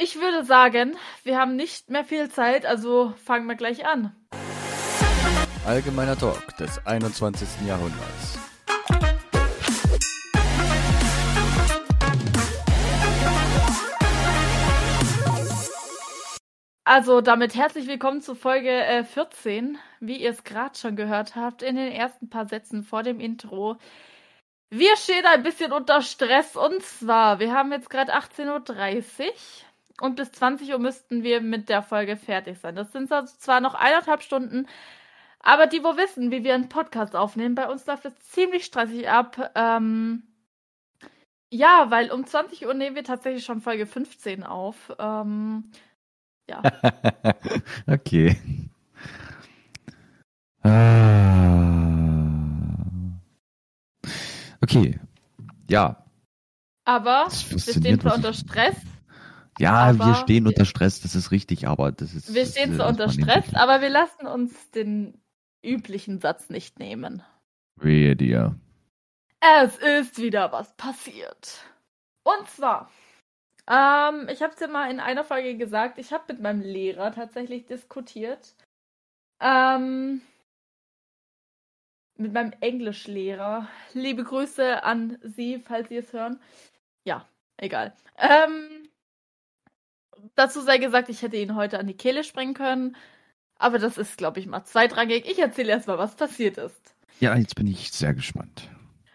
Ich würde sagen, wir haben nicht mehr viel Zeit, also fangen wir gleich an. Allgemeiner Talk des 21. Jahrhunderts. Also damit herzlich willkommen zu Folge äh, 14. Wie ihr es gerade schon gehört habt, in den ersten paar Sätzen vor dem Intro. Wir stehen ein bisschen unter Stress und zwar, wir haben jetzt gerade 18.30 Uhr und bis 20 Uhr müssten wir mit der Folge fertig sein. Das sind also zwar noch eineinhalb Stunden, aber die, wo wissen, wie wir einen Podcast aufnehmen, bei uns läuft es ziemlich stressig ab. Ähm, ja, weil um 20 Uhr nehmen wir tatsächlich schon Folge 15 auf. Ähm, ja. okay. Ah. Okay. Ja. Aber wir stehen zwar unter Stress. Ja, wir stehen unter Stress, das ist richtig, aber das ist. Wir stehen zwar unter Stress, aber wir lassen uns den üblichen Satz nicht nehmen. Wehe dir. Es ist wieder was passiert. Und zwar ähm, ich habe es ja mal in einer Folge gesagt, ich habe mit meinem Lehrer tatsächlich diskutiert. Ähm, mit meinem Englischlehrer. Liebe Grüße an Sie, falls Sie es hören. Ja, egal. Ähm, dazu sei gesagt, ich hätte ihn heute an die Kehle sprengen können. Aber das ist, glaube ich, mal zweitrangig. Ich erzähle erstmal, was passiert ist. Ja, jetzt bin ich sehr gespannt.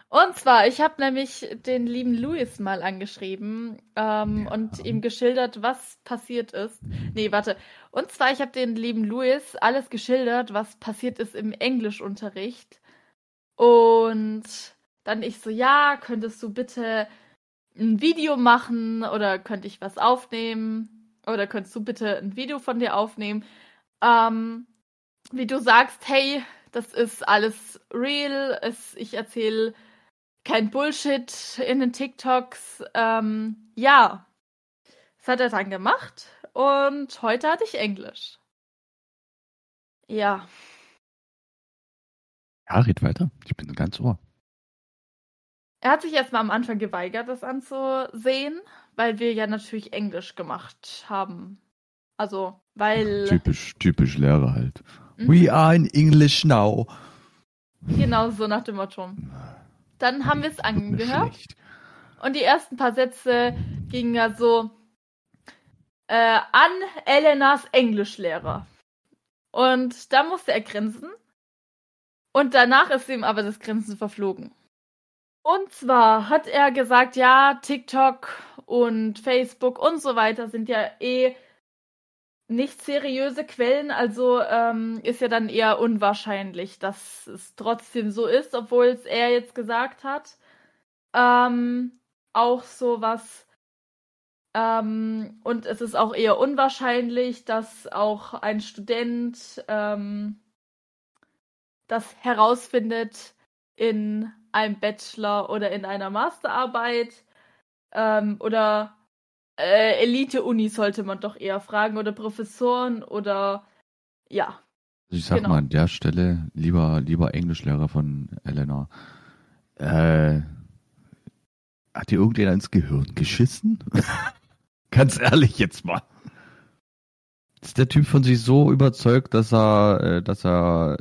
Und zwar, ich habe nämlich den lieben Louis mal angeschrieben ähm, ja. und ihm geschildert, was passiert ist. Nee, warte. Und zwar, ich habe den lieben Louis alles geschildert, was passiert ist im Englischunterricht. Und dann ich so, ja, könntest du bitte ein Video machen oder könnte ich was aufnehmen? Oder könntest du bitte ein Video von dir aufnehmen? Ähm, wie du sagst, hey, das ist alles real. Es, ich erzähle kein Bullshit in den TikToks. Ähm, ja, das hat er dann gemacht und heute hatte ich Englisch. Ja. Ja, red weiter. Ich bin ganz ohr. Er hat sich erstmal am Anfang geweigert, das anzusehen, weil wir ja natürlich Englisch gemacht haben. Also, weil. Typisch, typisch Lehrer halt. Mhm. We are in English now. Genau so nach dem Motto. Dann haben wir es angehört. Und die ersten paar Sätze gingen ja so äh, an Elenas Englischlehrer. Und da musste er grinsen. Und danach ist ihm aber das Grinsen verflogen. Und zwar hat er gesagt, ja, TikTok und Facebook und so weiter sind ja eh nicht seriöse Quellen, also ähm, ist ja dann eher unwahrscheinlich, dass es trotzdem so ist, obwohl es er jetzt gesagt hat. Ähm, auch sowas. Ähm, und es ist auch eher unwahrscheinlich, dass auch ein Student ähm, das herausfindet in einem Bachelor oder in einer Masterarbeit ähm, oder äh, Elite-Uni sollte man doch eher fragen oder Professoren oder ja. Also ich sag genau. mal an der Stelle, lieber, lieber Englischlehrer von Elena, äh, hat dir irgendjemand ins Gehirn geschissen? Ganz ehrlich jetzt mal. Ist der Typ von sich so überzeugt, dass er, äh, dass er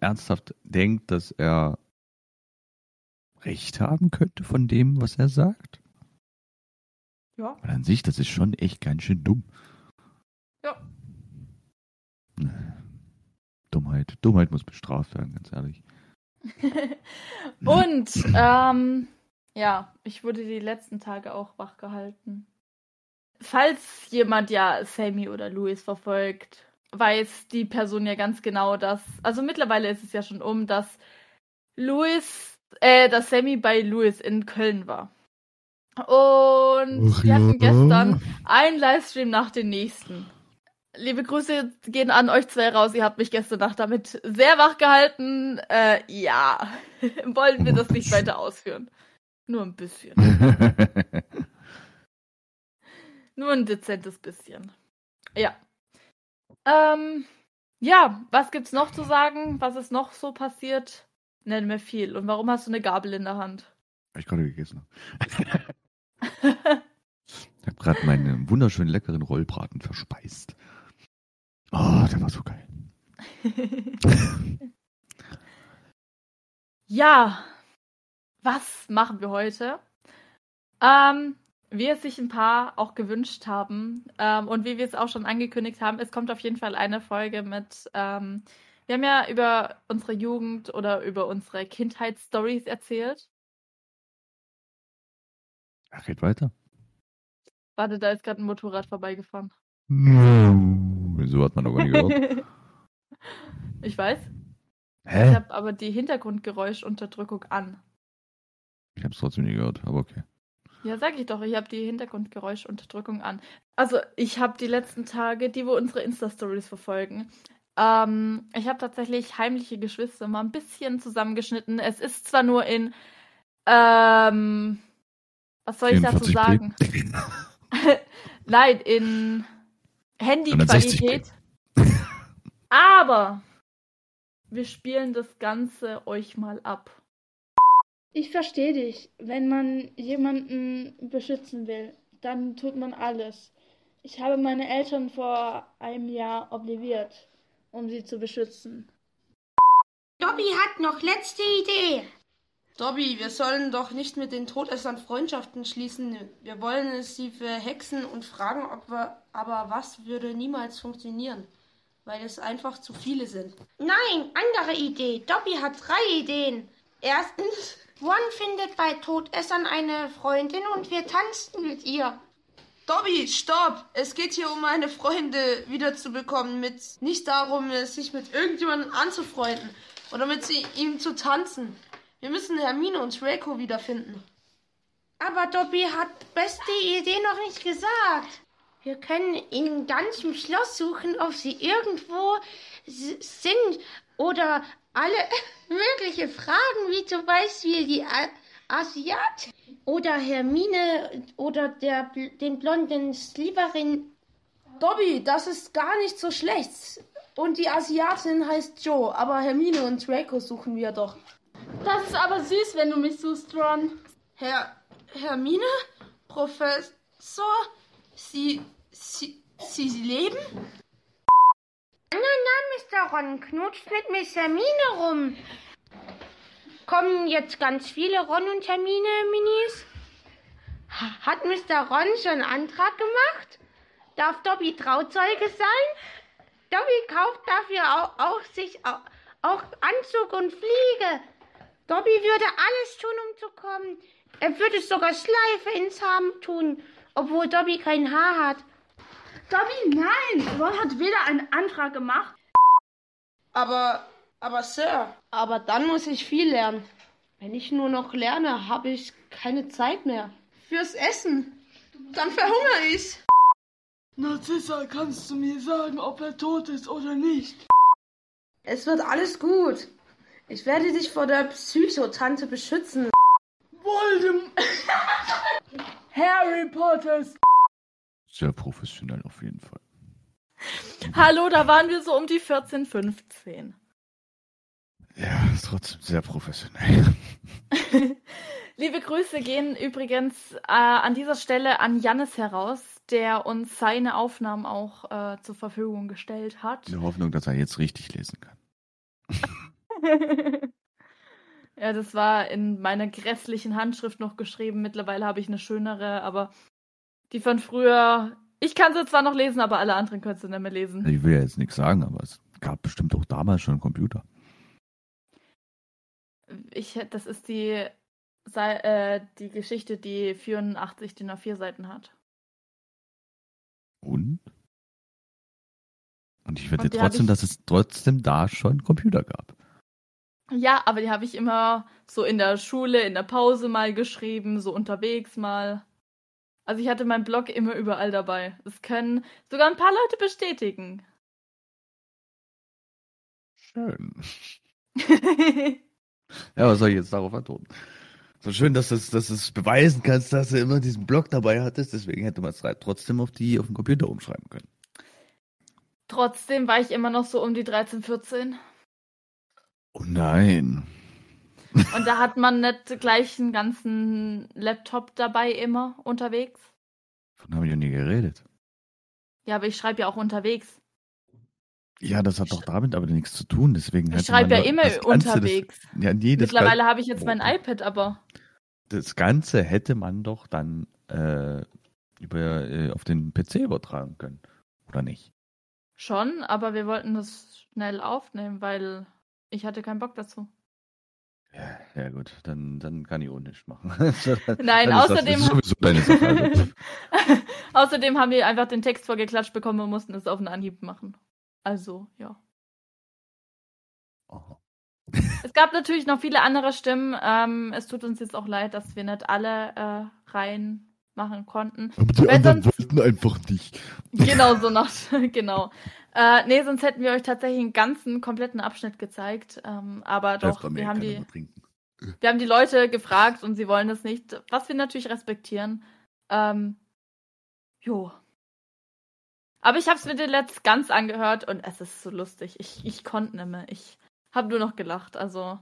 ernsthaft denkt, dass er Recht haben könnte von dem, was er sagt? Ja. Weil an sich, das ist schon echt ganz schön dumm. Ja. Dummheit. Dummheit muss bestraft werden, ganz ehrlich. Und, ähm, ja, ich wurde die letzten Tage auch wach gehalten. Falls jemand ja Sammy oder Louis verfolgt, weiß die Person ja ganz genau, dass, also mittlerweile ist es ja schon um, dass Louis, äh, dass Sammy bei Louis in Köln war. Und Ach, wir ja. hatten gestern einen Livestream nach dem nächsten. Liebe Grüße gehen an euch zwei raus. Ihr habt mich gestern Nacht damit sehr wach gehalten. Äh, ja, wollen wir das nicht weiter ausführen. Nur ein bisschen. Nur ein dezentes bisschen. Ja. Ähm, ja, was gibt's noch zu sagen? Was ist noch so passiert? Nenn mir viel. Und warum hast du eine Gabel in der Hand? Ich gerade gegessen. habe gerade meinen wunderschönen leckeren Rollbraten verspeist. Oh, der war so geil. ja, was machen wir heute? Ähm, wie es sich ein paar auch gewünscht haben ähm, und wie wir es auch schon angekündigt haben, es kommt auf jeden Fall eine Folge mit. Ähm, wir haben ja über unsere Jugend oder über unsere Kindheitsstories erzählt. Ach, geht weiter. Warte, da ist gerade ein Motorrad vorbeigefahren. Wieso hat man noch gar nicht gehört? ich weiß. Hä? Ich habe aber die Hintergrundgeräuschunterdrückung an. Ich habe es trotzdem nie gehört, aber okay. Ja, sag ich doch, ich habe die Hintergrundgeräuschunterdrückung an. Also, ich habe die letzten Tage, die wo unsere Insta-Stories verfolgen, ähm, ich habe tatsächlich heimliche Geschwister mal ein bisschen zusammengeschnitten. Es ist zwar nur in, ähm, was soll ich dazu sagen? Nein, in Handyqualität. Aber wir spielen das Ganze euch mal ab. Ich verstehe dich. Wenn man jemanden beschützen will, dann tut man alles. Ich habe meine Eltern vor einem Jahr obliviert, um sie zu beschützen. Dobby hat noch letzte Idee. Dobby, wir sollen doch nicht mit den Todessern Freundschaften schließen. Wir wollen sie für Hexen und fragen, ob wir, aber was würde niemals funktionieren, weil es einfach zu viele sind. Nein, andere Idee. Dobby hat drei Ideen. Erstens, One findet bei Todessern eine Freundin und wir tanzen mit ihr. Dobby, stopp! Es geht hier um meine Freunde wiederzubekommen, mit nicht darum, sich mit irgendjemandem anzufreunden oder mit sie, ihm zu tanzen. Wir müssen Hermine und Draco wiederfinden. Aber Dobby hat beste Idee noch nicht gesagt. Wir können in ganzem Schloss suchen, ob sie irgendwo sind oder alle mögliche Fragen, wie zum Beispiel die Asiat oder Hermine oder der, den blonden Slytherin. Dobby, das ist gar nicht so schlecht. Und die Asiatin heißt Joe, aber Hermine und Draco suchen wir doch. Das ist aber süß, wenn du mich suchst, Ron. Herr Hermine? Professor? Sie, Sie, Sie leben? Na, na, Mr. Ron, knutscht mit Miss Hermine rum. Kommen jetzt ganz viele Ron und Hermine Minis? Hat Mr. Ron schon einen Antrag gemacht? Darf Dobby Trauzeuge sein? Dobby kauft dafür auch, auch sich auch, auch Anzug und Fliege. Dobby würde alles tun, um zu kommen. Er würde sogar Schleife ins Haar tun, obwohl Dobby kein Haar hat. Dobby, nein! Ron hat weder einen Antrag gemacht. Aber, aber Sir, aber dann muss ich viel lernen. Wenn ich nur noch lerne, habe ich keine Zeit mehr. Fürs Essen. Dann verhungere ich. Narzissa, kannst du mir sagen, ob er tot ist oder nicht? Es wird alles gut. Ich werde dich vor der Psychotante beschützen. Voldemort! Harry Potter! Sehr professionell auf jeden Fall. Hallo, da waren wir so um die 14, 15. Ja, ist trotzdem sehr professionell. Liebe Grüße gehen übrigens äh, an dieser Stelle an Jannis heraus, der uns seine Aufnahmen auch äh, zur Verfügung gestellt hat. In der Hoffnung, dass er jetzt richtig lesen kann. ja, das war in meiner grässlichen Handschrift noch geschrieben. Mittlerweile habe ich eine schönere, aber die von früher. Ich kann sie zwar noch lesen, aber alle anderen können sie nicht mehr lesen. Ich will ja jetzt nichts sagen, aber es gab bestimmt auch damals schon einen Computer. Ich, das ist die, äh, die Geschichte, die 84 DIN A4 Seiten hat. Und? Und ich wette trotzdem, ich... dass es trotzdem da schon Computer gab. Ja, aber die habe ich immer so in der Schule, in der Pause mal geschrieben, so unterwegs mal. Also ich hatte meinen Blog immer überall dabei. Das können sogar ein paar Leute bestätigen. Schön. ja, was soll ich jetzt darauf antworten? So schön, dass du es dass beweisen kannst, dass du immer diesen Blog dabei hattest. Deswegen hätte man es trotzdem auf die auf den Computer umschreiben können. Trotzdem war ich immer noch so um die 13, 14. Oh nein. Und da hat man nicht gleich einen ganzen Laptop dabei immer unterwegs. Habe ich ja nie geredet. Ja, aber ich schreibe ja auch unterwegs. Ja, das hat doch damit aber nichts zu tun. Deswegen Ich schreibe ja immer unterwegs. Das, ja, nee, Mittlerweile habe ich jetzt mein Oh. iPad, aber das Ganze hätte man doch dann äh, über, äh, auf den PC übertragen können. Oder nicht? schon, aber wir wollten das schnell aufnehmen, weil ich hatte keinen Bock dazu. Ja, ja gut, dann, dann kann ich auch nichts machen. Nein, außerdem- Außerdem haben wir einfach den Text vorgeklatscht bekommen und mussten es auf einen Anhieb machen. Also, ja. oh. Es gab natürlich noch viele andere Stimmen. Ähm, es tut uns jetzt auch leid, dass wir nicht alle äh, rein machen konnten. Aber die Weil anderen sonst- wollten einfach nicht. Genau so nach, genau. Äh, nee, sonst hätten wir euch tatsächlich einen ganzen, kompletten Abschnitt gezeigt. Ähm, aber doch, wir haben, die, wir haben die Leute gefragt und sie wollen das nicht, was wir natürlich respektieren. Ähm, jo. Aber ich habe es mir den letzt ganz angehört und es ist so lustig. Ich, ich konnte nicht mehr. Ich habe nur noch gelacht. Also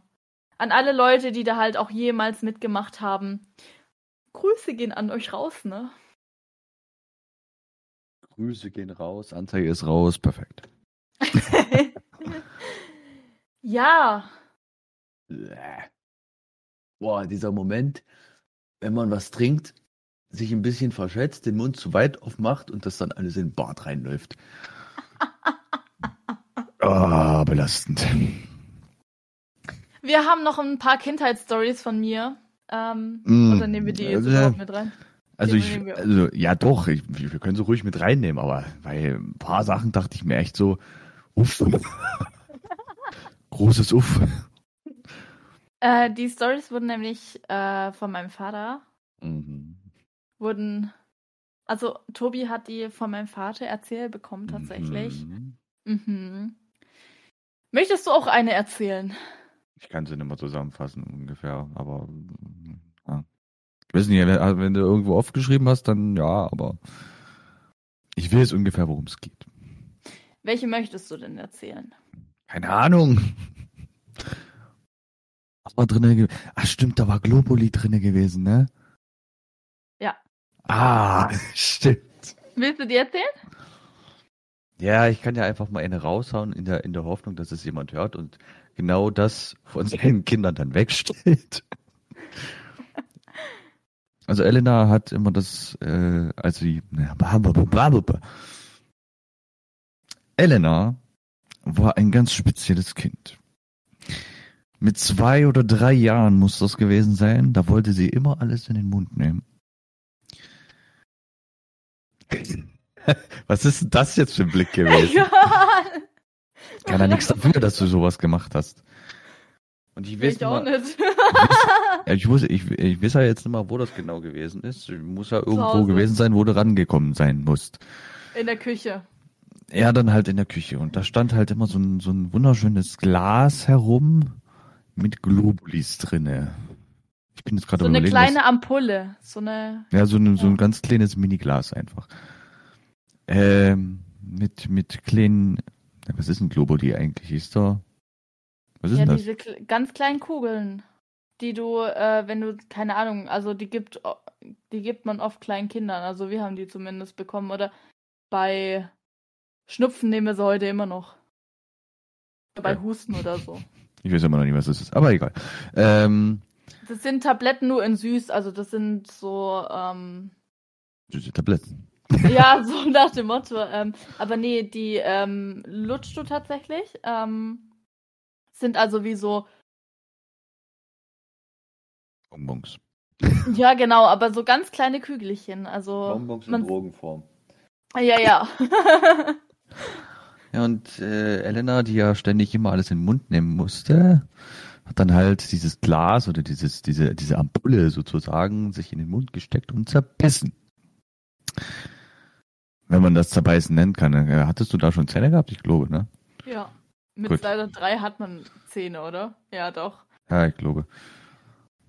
an alle Leute, die da halt auch jemals mitgemacht haben. Grüße gehen an euch raus, ne? Grüße gehen raus, Anzeige ist raus, perfekt. ja. Boah, dieser Moment, wenn man was trinkt, sich ein bisschen verschätzt, den Mund zu weit aufmacht und das dann alles in den Bart reinläuft. Ah, belastend. Wir haben noch ein paar Kindheitsstories von mir. Ähm, Mm, Oder nehmen wir die jetzt überhaupt mit rein? Also ich, also ja doch, ich, wir können sie ruhig mit reinnehmen, aber bei ein paar Sachen dachte ich mir echt so, uff. Großes Uff. Äh, die Stories wurden nämlich äh, von meinem Vater, Mhm. Wurden, also Tobi hat die von meinem Vater erzählt bekommen tatsächlich. Mhm. Mhm. Möchtest du auch eine erzählen? Ich kann sie nicht mehr zusammenfassen ungefähr, aber ja. Ich weiß nicht, wenn, also wenn du irgendwo aufgeschrieben hast, dann ja, aber ich weiß ungefähr, worum es geht. Welche möchtest du denn erzählen? Keine Ahnung. Was war drinne? ge- Ach stimmt, da war Globuli drinne gewesen, ne? Ah, stimmt. Willst du die erzählen? Ja, ich kann ja einfach mal eine raushauen in der, in der Hoffnung, dass es jemand hört und genau das von seinen Kindern dann wegstellt. Also Elena hat immer das, äh, als sie, Elena war ein ganz spezielles Kind. Mit zwei oder drei Jahren muss das gewesen sein, da wollte sie immer alles in den Mund nehmen. Was ist denn das jetzt für ein Blick gewesen? Egal. Kann ja nichts dafür, dass du sowas gemacht hast. Und ich weiß Ich auch mal, nicht. ja, ich, muss, ich, ich weiß ja jetzt nicht mal, wo das genau gewesen ist. Muss ja irgendwo gewesen sein, wo du rangekommen sein musst. In der Küche. Ja, dann halt in der Küche. Und da stand halt immer so ein, so ein wunderschönes Glas herum mit Globulis drinne. Ich bin jetzt gerade So eine kleine Ampulle. So eine. was, ja, so, ein so ein ganz kleines Miniglas einfach. Ähm, mit, mit kleinen, was ist ein Globuli eigentlich? Ist da, was ist Ja, denn das? diese ganz kleinen Kugeln, die du, äh, wenn du, keine Ahnung, also die gibt, die gibt man oft kleinen Kindern. Also wir haben die zumindest bekommen. Oder bei Schnupfen nehmen wir sie heute immer noch. Oder bei. Husten oder so. Ich weiß immer noch nicht, was das ist, aber egal. Ähm, Das sind Tabletten nur in süß, also das sind so, ähm, süße Tabletten. ja, so nach dem Motto. Ähm, aber nee, die ähm, lutschst du tatsächlich. Ähm, sind also wie so, Bonbons. ja genau, aber so ganz kleine Kügelchen. Also man, Drogenform. ja, ja. Ja, und äh, Elena, die ja ständig immer alles in den Mund nehmen musste, hat dann halt dieses Glas oder dieses, diese, diese Ampulle sozusagen sich in den Mund gesteckt und zerbissen. Wenn man das zerbeißen nennen kann. Äh, Hattest du da schon Zähne gehabt? Ich glaube, ne? ja. Mit Gut. zwei oder drei hat man Zähne, oder? Ja, doch. Ja, ich glaube.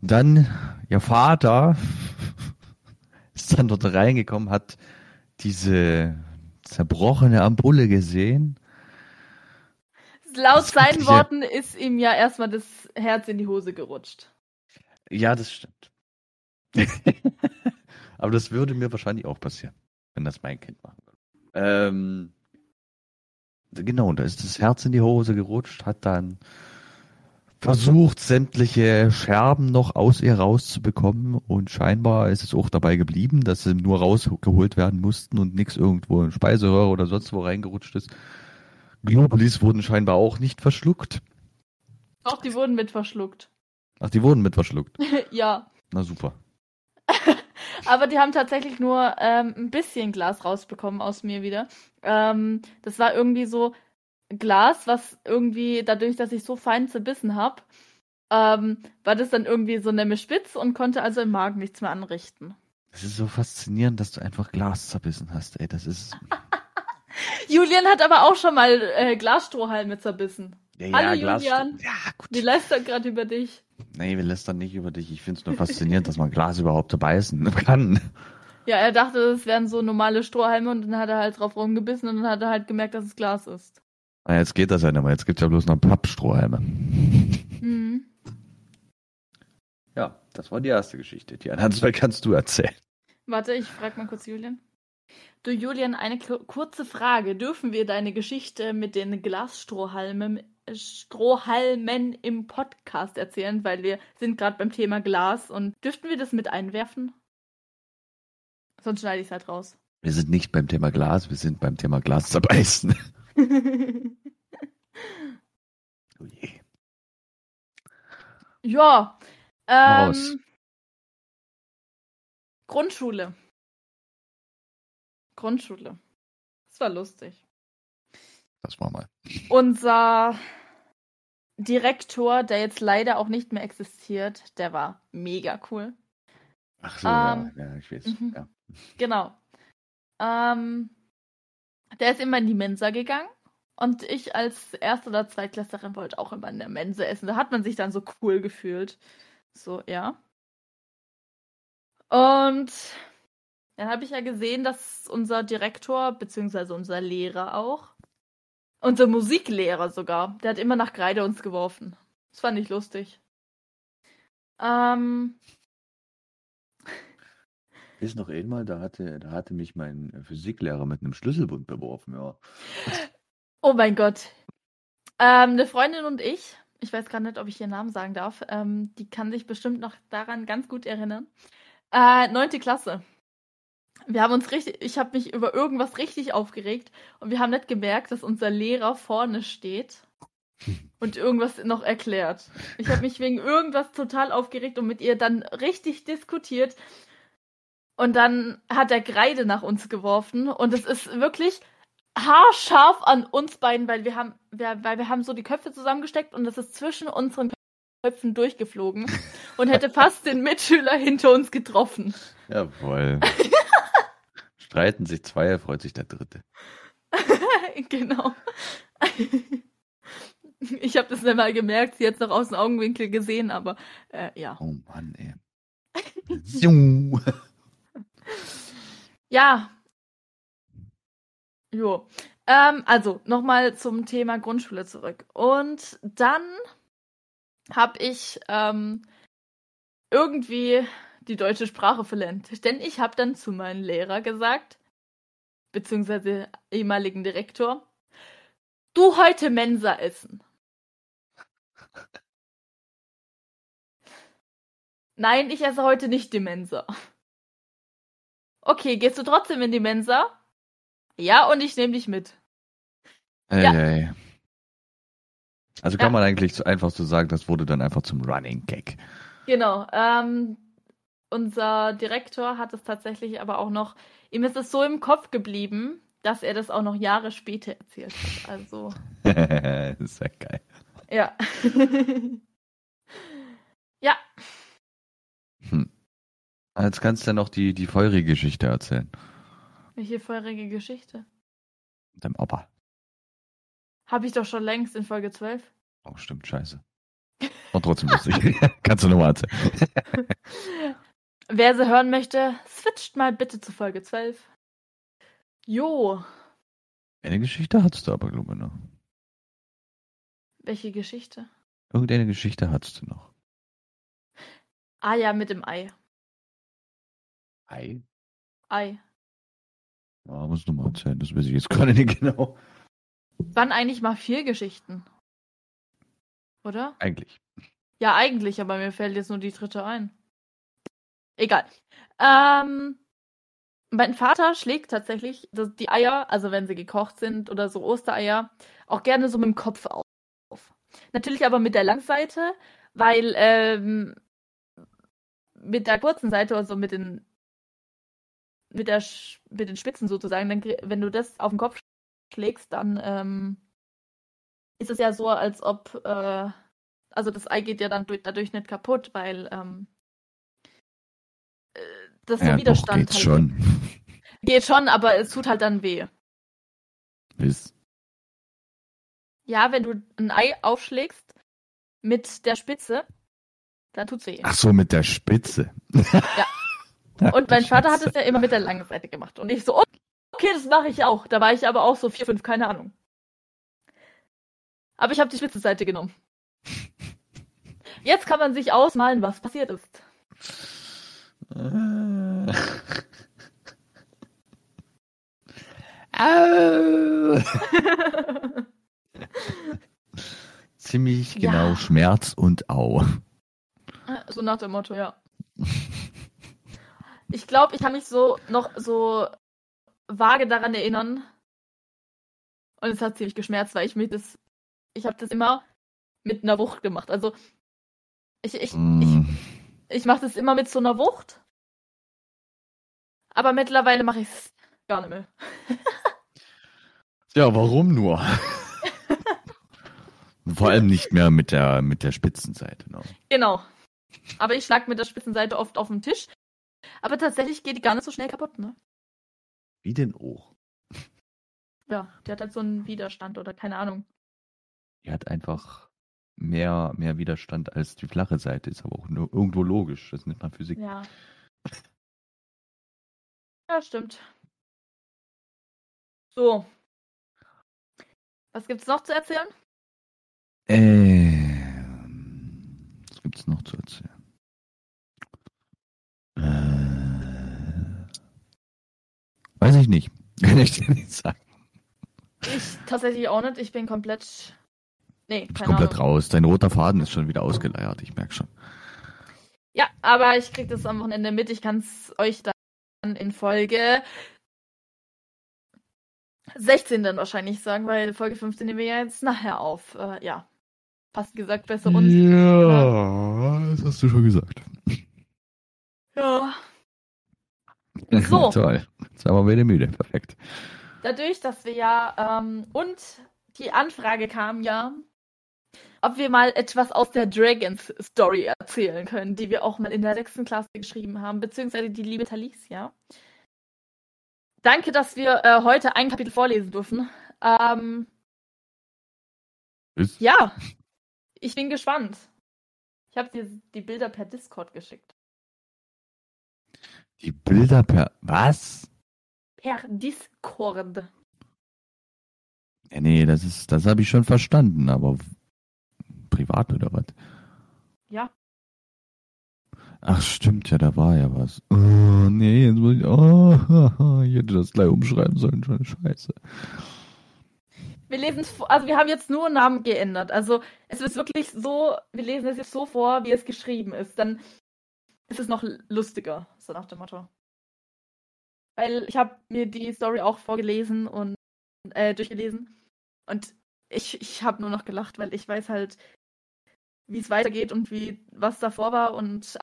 Dann, ihr Vater ist dann dort reingekommen, hat diese zerbrochene Ampulle gesehen. Laut seinen Worten ist ihm ja erstmal das Herz in die Hose gerutscht. Ja, das stimmt. Aber das würde mir wahrscheinlich auch passieren. wenn das mein Kind machen würde. Ähm, genau, da ist das Herz in die Hose gerutscht, hat dann versucht, sämtliche Scherben noch aus ihr rauszubekommen und scheinbar ist es auch dabei geblieben, dass sie nur rausgeholt werden mussten und nichts irgendwo in Speiseröhre oder sonst wo reingerutscht ist. Globulis wurden scheinbar auch nicht verschluckt. Auch die wurden mit verschluckt. Ach, die wurden mit verschluckt. ja. Na super. Aber die haben tatsächlich nur ähm, ein bisschen Glas rausbekommen aus mir wieder. Ähm, das war irgendwie so Glas, was irgendwie, dadurch, dass ich so fein zerbissen habe, ähm, war das dann irgendwie so nämlich spitz und konnte also im Magen nichts mehr anrichten. Es ist so faszinierend, dass du einfach Glas zerbissen hast, ey. Das ist. Julian hat aber auch schon mal äh, Glasstrohhalme zerbissen. Ja, Hallo Glas- Julian. Ja, gut. Wir lästern gerade über dich. Nee, wir lästern nicht über dich. Ich finde es nur faszinierend, dass man Glas überhaupt beißen kann. Ja, er dachte, das wären so normale Strohhalme und dann hat er halt drauf rumgebissen und dann hat er halt gemerkt, dass es Glas ist. Na, jetzt geht das ja nicht mehr. Jetzt gibt's ja bloß noch Pappstrohhalme. Hm. Ja, das war die erste Geschichte. Die anderen zwei kannst du erzählen. Warte, ich frage mal kurz Julian. Du Julian, eine kurze Frage. Dürfen wir deine Geschichte mit den Glasstrohhalmen Strohhalmen im Podcast erzählen? Weil wir sind gerade beim Thema Glas und dürften wir das mit einwerfen? Sonst schneide ich es halt raus. Wir sind nicht beim Thema Glas, wir sind beim Thema Glas zerbeißen. Oh je. ja. Ähm, Grundschule. Grundschule. Das war lustig. Das war mal. Unser Direktor, der jetzt leider auch nicht mehr existiert, der war mega cool. Ach so, Ähm, ja, ja, ich weiß. mhm. Ja. Genau. Ähm, der ist immer in die Mensa gegangen und ich als Erst- oder Zweitklässlerin wollte auch immer in der Mensa essen. Da hat man sich dann so cool gefühlt. So, ja. Und dann habe ich ja gesehen, dass unser Direktor, beziehungsweise unser Lehrer auch, unser Musiklehrer sogar, der hat immer nach Kreide uns geworfen. Das fand ich lustig. Ähm, Ist noch einmal, da hatte, da hatte mich mein Physiklehrer mit einem Schlüsselbund beworfen, ja. Oh mein Gott. Ähm, eine Freundin und ich, ich weiß gar nicht, ob ich ihren Namen sagen darf, ähm, die kann sich bestimmt noch daran ganz gut erinnern. Äh, neunte Klasse. Wir haben uns richtig, ich habe mich über irgendwas richtig aufgeregt und wir haben nicht gemerkt, dass unser Lehrer vorne steht und irgendwas noch erklärt. Ich habe mich wegen irgendwas total aufgeregt und mit ihr dann richtig diskutiert. Und dann hat er Kreide nach uns geworfen und es ist wirklich haarscharf an uns beiden, weil wir haben, wir, weil wir haben so die Köpfe zusammengesteckt und es ist zwischen unseren Köpfen durchgeflogen und hätte fast den Mitschüler hinter uns getroffen. Jawohl. Streiten sich zwei, freut sich der dritte. genau. Ich habe das nicht mal gemerkt, sie hat es noch aus dem Augenwinkel gesehen, aber äh, ja. Oh Mann, ey. Ja. Jo. Ähm, also, nochmal zum Thema Grundschule zurück. Und dann habe ich ähm, irgendwie die deutsche Sprache verlernt. Denn ich habe dann zu meinem Lehrer gesagt, beziehungsweise ehemaligen Direktor, du heute Mensa essen. Nein, ich esse heute nicht die Mensa. Okay, gehst du trotzdem in die Mensa? Ja, und ich nehme dich mit. Ey, Ja. ey. Also kann Ja. man eigentlich so einfach so sagen, das wurde dann einfach zum Running Gag. Genau. Ähm, unser Direktor hat es tatsächlich aber auch noch, ihm ist es so im Kopf geblieben, dass er das auch noch Jahre später erzählt hat. Also, das ist ja geil. ja. ja, Hm. Jetzt kannst du ja noch die, die feurige Geschichte erzählen. welche feurige Geschichte. Deinem Opa. Habe ich doch schon längst in Folge 12. Oh, stimmt, scheiße. Und trotzdem lustig. kannst du nochmal erzählen. Wer sie hören möchte, switcht mal bitte zu Folge 12. Jo, Eine Geschichte hattest du aber, glaube ich, noch. welche Geschichte? Irgendeine Geschichte hattest du noch. Ah ja, mit dem Ei. Ei? Ei. Ja, muss nochmal erzählen, das weiß ich jetzt gerade nicht genau. Waren eigentlich mal vier Geschichten. Oder? Eigentlich. Ja, eigentlich, aber mir fällt jetzt nur die dritte ein. Egal. Ähm, mein Vater schlägt tatsächlich die Eier, also wenn sie gekocht sind oder so Ostereier, auch gerne so mit dem Kopf auf. Natürlich aber mit der Langseite, weil ähm, mit der kurzen Seite, also mit den mit der mit den Spitzen sozusagen, dann, wenn du das auf den Kopf schlägst, dann ähm, ist es ja so, als ob äh, also das Ei geht ja dann durch, dadurch nicht kaputt, weil ähm, das ja, so Widerstand doch, geht's halt. schon. Geht schon, aber es tut halt dann weh. Ist. Ja, wenn du ein Ei aufschlägst mit der Spitze, dann tut's weh. Ach so, mit der Spitze. Ja. Und mein Vater hat es ja immer mit der langen Seite gemacht. Und ich so, okay, das mache ich auch. Da war ich aber auch so vier, fünf, keine Ahnung. Aber ich habe die spitze Seite genommen. Jetzt kann man sich ausmalen, was passiert ist. Äh. Ziemlich genau ja. Schmerz und Au. So nach dem Motto, ja. Ich glaube, ich kann mich so noch so vage daran erinnern. Und es hat ziemlich geschmerzt, weil ich mir das. Ich habe das immer mit einer Wucht gemacht. Also ich, ich, mm. ich, ich mache das immer mit so einer Wucht. Aber mittlerweile mache ich es gar nicht mehr. ja, warum nur? Vor allem nicht mehr mit der, mit der Spitzenseite. Ne? Genau. Aber ich schlag mit der Spitzenseite oft auf den Tisch. Aber tatsächlich geht die gar nicht so schnell kaputt, ne? Wie denn auch? Ja, die hat halt so einen Widerstand oder keine Ahnung. Die hat einfach mehr, mehr Widerstand als die flache Seite. Ist aber auch nur irgendwo logisch. Das nennt man Physik. Ja. Ja, stimmt. So. Was gibt's noch zu erzählen? Ähm, was gibt's noch zu erzählen? Äh, weiß ich nicht. Kann ich dir nicht sagen. Ich tatsächlich auch nicht. Ich bin komplett Nee, keine komplett Ahnung. raus. Dein roter Faden ist schon wieder ausgeleiert, ich merke schon. Ja, aber ich krieg das am Wochenende mit. Ich kann es euch dann in Folge 16 dann wahrscheinlich sagen, weil Folge 15 nehmen wir ja jetzt nachher auf. Äh, ja. Passt gesagt, besser uns. Ja, das hast du schon gesagt. Ja. So. Toll. Jetzt sind wir wieder müde. Perfekt. Dadurch, dass wir ja ähm, und die Anfrage kam ja, ob wir mal etwas aus der Dragons Story erzählen können, die wir auch mal in der sechsten Klasse geschrieben haben, beziehungsweise die liebe Talicia. Danke, dass wir äh, heute ein Kapitel vorlesen dürfen. Ähm, ja, ich bin gespannt. Ich habe dir die Bilder per Discord geschickt. Die Bilder per was? Per Discord. Ja, nee, das ist, das habe ich schon verstanden, aber privat oder was? Ja. Ach, stimmt, ja, da war ja was. Oh, nee, jetzt muss ich, oh, ich hätte das gleich umschreiben sollen, schon scheiße. Wir lesen es, also wir haben jetzt nur Namen geändert. Also es ist wirklich so, wir lesen es jetzt so vor, wie es geschrieben ist. Dann ist es noch lustiger, so nach dem Motto. Weil ich habe mir die Story auch vorgelesen und äh, durchgelesen. Und ich, ich habe nur noch gelacht, weil ich weiß halt, wie es weitergeht und wie was davor war und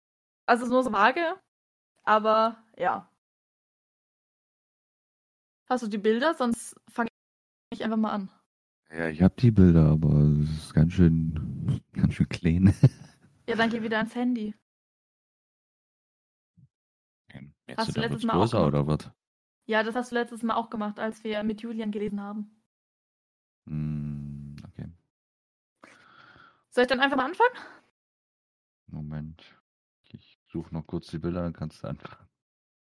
also es ist nur so vage, aber ja. Hast du die Bilder? Sonst fange ich einfach mal an. Ja, ich habe die Bilder, aber es ist ganz schön, ganz schön klein. Ja, dann geh wieder ans Handy. Jetzt hast du letztes Mal größer, auch oder was? Ja, das hast du letztes Mal auch gemacht, als wir mit Julian gelesen haben. Hm. Soll ich dann einfach mal anfangen? Moment. Ich suche noch kurz die Bilder, dann kannst du anfangen.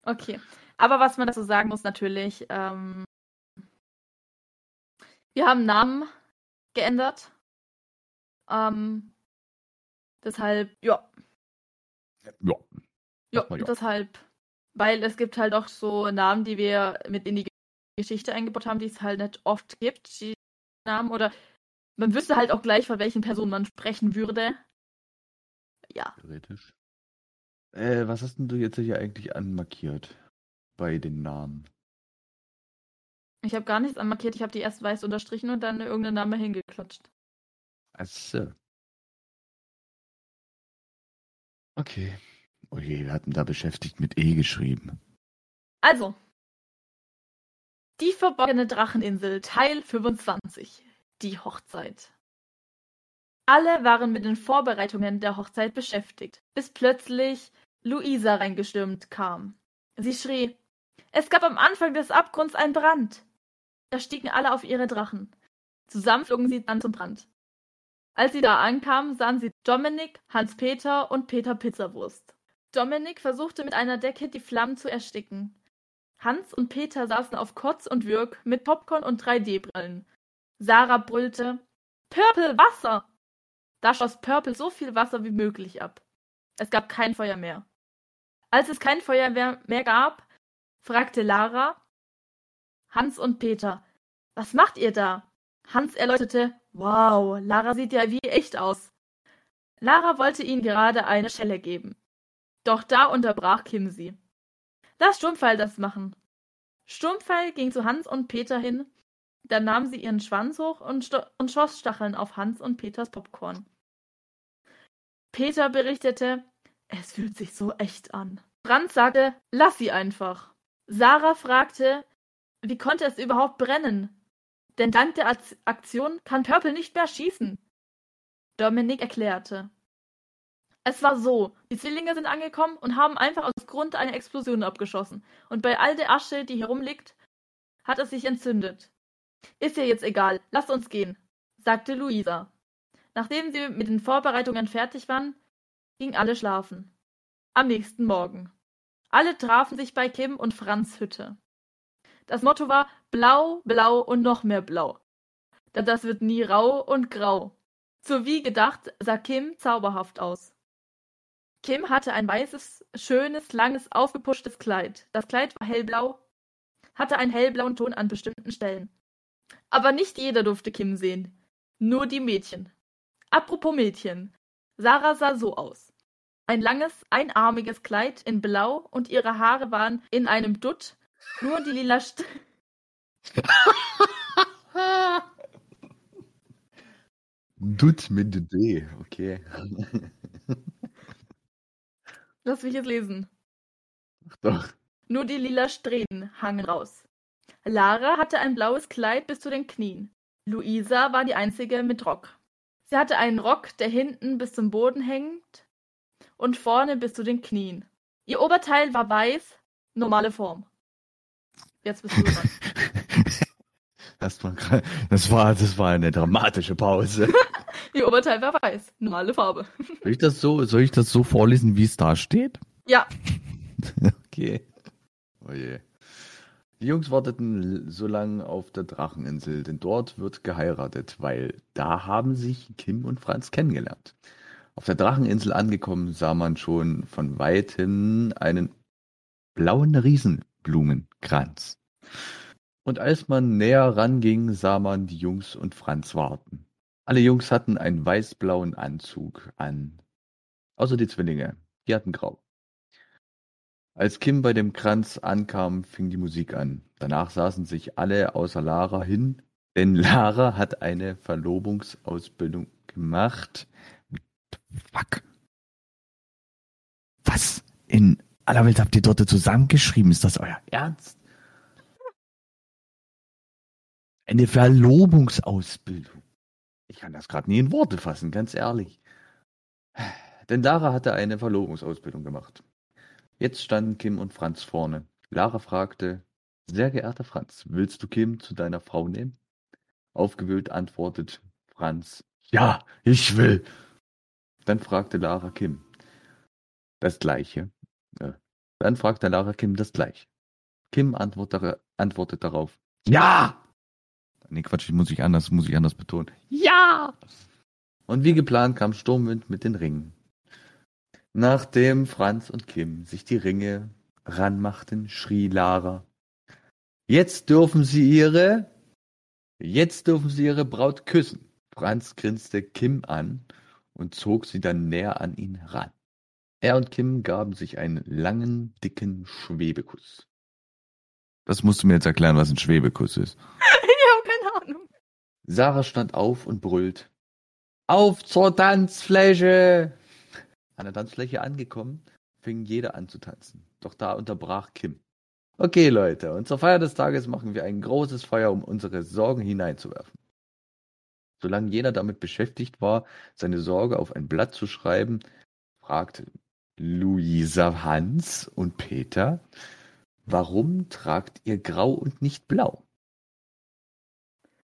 Okay. Aber was man dazu sagen muss, natürlich, ähm, wir haben Namen geändert. Ähm, deshalb, ja. Ja. Ja, ja, deshalb, weil es gibt halt auch so Namen, die wir mit in die Geschichte eingebaut haben, die es halt nicht oft gibt, die Namen. Oder man wüsste halt auch gleich, von welchen Personen man sprechen würde. Ja. Theoretisch. Äh, was hast denn du jetzt hier eigentlich anmarkiert bei den Namen? Ich habe gar nichts anmarkiert, ich habe die erst weiß unterstrichen und dann irgendeinen Namen hingeklatscht. Achso. Okay. Oh je, wir hatten da beschäftigt mit E geschrieben. Also. Die verborgene Dracheninsel, Teil 25. Die Hochzeit. Alle waren mit den Vorbereitungen der Hochzeit beschäftigt, bis plötzlich Luisa reingestürmt kam. Sie schrie: Es gab am Anfang des Abgrunds einen Brand. Da stiegen alle auf ihre Drachen. Zusammen flogen sie dann zum Brand. Als sie da ankamen, sahen sie Dominik, Hans-Peter und Peter Pizzawurst. Dominik versuchte mit einer Decke die Flammen zu ersticken. Hans und Peter saßen auf Kotz und Würg mit Popcorn und 3D-Brillen. Sarah brüllte: Purple, Wasser! Da schoss Purple so viel Wasser wie möglich ab. Es gab kein Feuer mehr. Als es kein Feuer mehr gab, fragte Lara Hans und Peter: Was macht ihr da? Hans erläuterte: Wow, Lara sieht ja wie echt aus. Lara wollte ihnen gerade eine Schelle geben. Doch da unterbrach Kim sie. Lass Sturmfall das machen. Sturmfall ging zu Hans und Peter hin, dann nahm sie ihren Schwanz hoch und, und schoss Stacheln auf Hans und Peters Popcorn. Peter berichtete, es fühlt sich so echt an. Franz sagte, lass sie einfach. Sarah fragte, wie konnte es überhaupt brennen? Denn dank der Aktion kann Purple nicht mehr schießen. Dominik erklärte. Es war so, die Zwillinge sind angekommen und haben einfach aus Grund eine Explosion abgeschossen. Und bei all der Asche, die herumliegt, hat es sich entzündet. Ist ja jetzt egal, lasst uns gehen, sagte Luisa. Nachdem sie mit den Vorbereitungen fertig waren, gingen alle schlafen. Am nächsten Morgen. Alle trafen sich bei Kim und Franz Hütte. Das Motto war blau, blau und noch mehr blau. Denn das wird nie rau und grau. So wie gedacht sah Kim zauberhaft aus. Kim hatte ein weißes, schönes, langes, aufgepuschtes Kleid. Das Kleid war hellblau, hatte einen hellblauen Ton an bestimmten Stellen. Aber nicht jeder durfte Kim sehen. Nur die Mädchen. Apropos Mädchen. Sarah sah so aus. Ein langes, einarmiges Kleid in Blau und ihre Haare waren in einem Dutt, nur die lila St Dutt mit D, okay. Lass mich jetzt lesen. Ach doch. Nur die lila Strähnen hangen raus. Lara hatte ein blaues Kleid bis zu den Knien. Luisa war die einzige mit Rock. Sie hatte einen Rock, der hinten bis zum Boden hängt und vorne bis zu den Knien. Ihr Oberteil war weiß, normale Form. Jetzt bist du dran. Das war, das war, das war eine dramatische Pause. Ihr Oberteil war weiß, normale Farbe. Soll ich das so, soll ich das so vorlesen, wie es da steht? Ja. okay. Oh je. Die Jungs warteten so lange auf der Dracheninsel, denn dort wird geheiratet, weil da haben sich Kim und Franz kennengelernt. Auf der Dracheninsel angekommen sah man schon von weitem einen blauen Riesenblumenkranz. Und als man näher ranging, sah man die Jungs und Franz warten. Alle Jungs hatten einen weiß-blauen Anzug an. Außer die Zwillinge, die hatten grau. Als Kim bei dem Kranz ankam, fing die Musik an. Danach saßen sich alle außer Lara hin, denn Lara hat eine Verlobungsausbildung gemacht. Fuck. Was in aller Welt habt ihr dort zusammengeschrieben? Ist das euer Ernst? Eine Verlobungsausbildung. Ich kann das gerade nie in Worte fassen, ganz ehrlich. Denn Lara hatte eine Verlobungsausbildung gemacht. Jetzt standen Kim und Franz vorne. Lara fragte, sehr geehrter Franz, willst du Kim zu deiner Frau nehmen? Aufgewühlt antwortet Franz, ja, ich will. Dann fragte Lara Kim das Gleiche. Dann fragte Lara Kim das Gleiche. Kim antwortete, antwortet darauf, ja! Nee, Quatsch, muss ich anders, muss ich anders betonen. Ja! Und wie geplant kam Sturmwind mit den Ringen. Nachdem Franz und Kim sich die Ringe ranmachten, schrie Lara, Jetzt dürfen Sie Ihre, jetzt dürfen Sie Ihre Braut küssen. Franz grinste Kim an und zog sie dann näher an ihn ran. Er und Kim gaben sich einen langen, dicken Schwebekuss. Das musst du mir jetzt erklären, was ein Schwebekuss ist. ich habe keine Ahnung. Sarah stand auf und brüllt. Auf zur Tanzfläche! An der Tanzfläche angekommen, fing jeder an zu tanzen. Doch da unterbrach Kim. Okay, Leute, und zur Feier des Tages machen wir ein großes Feuer, um unsere Sorgen hineinzuwerfen. Solange jeder damit beschäftigt war, seine Sorge auf ein Blatt zu schreiben, fragte Luisa Hans und Peter, warum tragt ihr grau und nicht blau?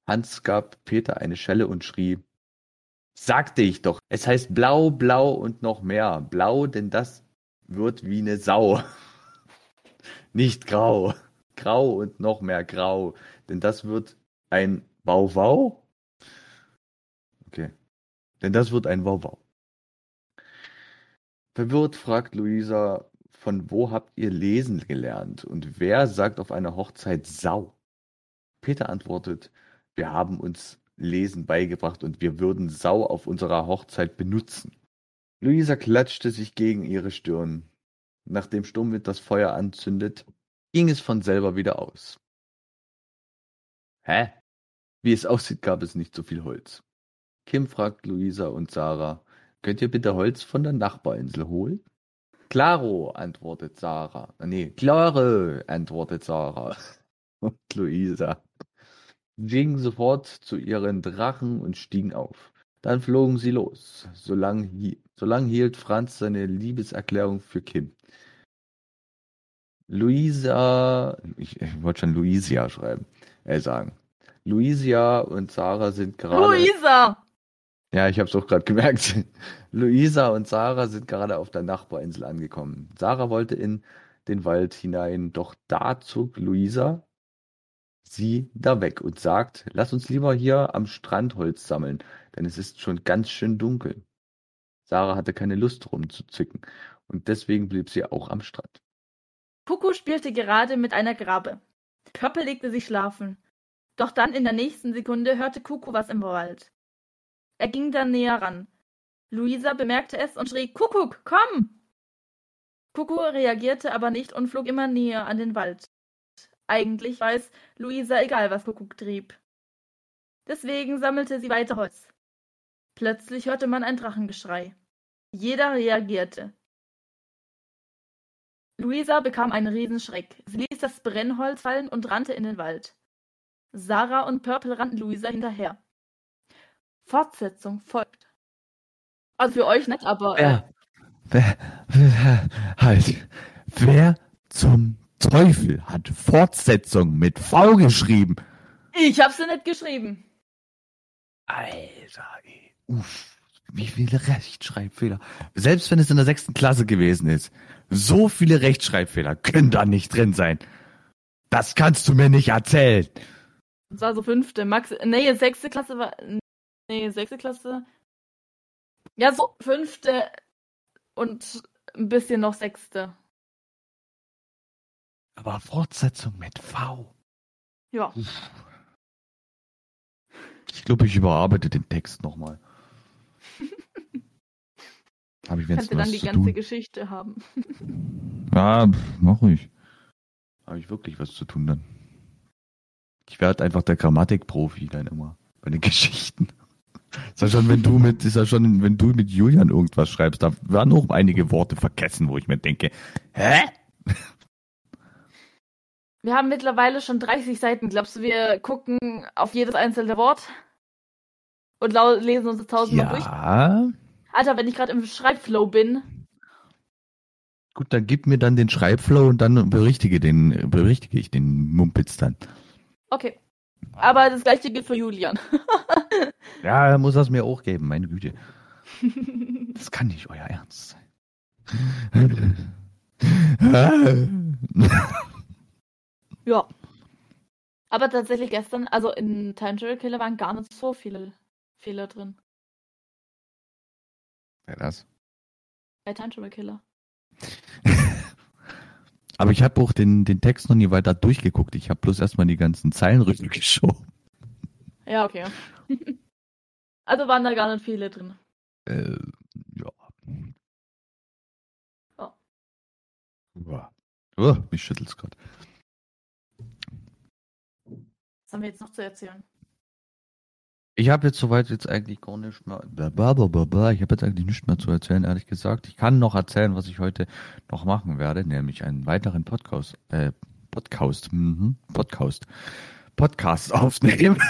Hans gab Peter eine Schelle und schrie, sagte ich doch, es heißt blau, blau und noch mehr. Blau, denn das wird wie eine Sau. Nicht grau. Grau und noch mehr grau, denn das wird ein Wauwau. Okay. Denn das wird ein Wauwau. Verwirrt fragt Luisa, von wo habt ihr lesen gelernt und wer sagt auf einer Hochzeit Sau? Peter antwortet, wir haben uns Lesen beigebracht und wir würden Sau auf unserer Hochzeit benutzen. Luisa klatschte sich gegen ihre Stirn. Nachdem Sturmwind das Feuer anzündet, ging es von selber wieder aus. Hä? Wie es aussieht, gab es nicht so viel Holz. Kim fragt Luisa und Sarah, könnt ihr bitte Holz von der Nachbarinsel holen? Claro, antwortet Sarah. Nee, klare, antwortet Sarah. Und Luisa. Gingen sofort zu ihren Drachen und stiegen auf. Dann flogen sie los. Solange, hielt Franz seine Liebeserklärung für Kim. Luisa, ich, ich wollte schon Luisia schreiben, äh, sagen. Luisia und Sarah sind gerade. Luisa! Ja, ich habe es auch gerade gemerkt. Luisa und Sarah sind gerade auf der Nachbarinsel angekommen. Sarah wollte in den Wald hinein, doch da zog Luisa sie da weg und sagt, lass uns lieber hier am Strand Holz sammeln, denn es ist schon ganz schön dunkel. Sarah hatte keine Lust rumzuzwicken und deswegen blieb sie auch am Strand. Kuku spielte gerade mit einer Grabe. Purple legte sich schlafen. Doch dann in der nächsten Sekunde hörte Kuku was im Wald. Er ging dann näher ran. Luisa bemerkte es und schrie Kuckuck, komm! Kuku reagierte aber nicht und flog immer näher an den Wald. Eigentlich es Luisa egal, was Kuckuck trieb. Deswegen sammelte sie weiter Holz. Plötzlich hörte man ein Drachengeschrei. Jeder reagierte. Luisa bekam einen Riesenschreck. Sie ließ das Brennholz fallen und rannte in den Wald. Sarah und Purple rannten Luisa hinterher. Fortsetzung folgt. Also für euch nicht, aber. Wer, wer, wer, halt. Wer zum Teufel hat Fortsetzung mit V geschrieben? Ich hab sie nicht geschrieben. Alter, ey. Uff. Wie viele Rechtschreibfehler. Selbst wenn es in der sechsten Klasse gewesen ist. So viele Rechtschreibfehler können da nicht drin sein. Das kannst du mir nicht erzählen. Das war so fünfte, Max. Nee, sechste Klasse war. Nee, sechste Klasse. Ja, so fünfte und ein bisschen noch sechste. Aber Fortsetzung mit V. Ja. Ich glaube, ich überarbeite den Text nochmal. Habe ich jetzt Kannst du dann die ganze tun? Geschichte haben. ja, mach ich. Habe ich wirklich was zu tun dann. Ich werde einfach der Grammatikprofi dann immer bei den Geschichten. Ist ja schon, wenn du mit, ist ja schon, wenn du mit Julian irgendwas schreibst, da werden auch einige Worte vergessen, wo ich mir denke, hä? Wir haben mittlerweile schon 30 Seiten. Glaubst du, wir gucken auf jedes einzelne Wort und lesen uns das tausendmal ja. durch? Alter, wenn ich gerade im Schreibflow bin. Gut, dann gib mir dann den Schreibflow und dann berichtige den, berichtige ich den Mumpitz dann. Okay. Aber das gleiche gilt für Julian. ja, er muss das mir auch geben, meine Güte. Das kann nicht euer Ernst sein. ja. Aber tatsächlich gestern, also in Tangerine Killer waren gar nicht so viele Fehler drin. Wer das? Bei Tangerine Killer. Aber ich habe auch den, den Text noch nie weiter durchgeguckt. Ich habe bloß erstmal die ganzen Zeilen rübergeschoben. Ja, okay. also waren da gar nicht viele drin. Äh, ja. Oh. Uah. Oh, mich schüttelt's gerade. Was haben wir jetzt noch zu erzählen? Ich habe jetzt soweit jetzt eigentlich gar nicht mehr. Blablabla. Ich habe jetzt eigentlich nichts mehr zu erzählen, ehrlich gesagt. Ich kann noch erzählen, was ich heute noch machen werde, nämlich einen weiteren Podcast, äh, Podcast, mhm, Podcast, Podcast aufnehmen.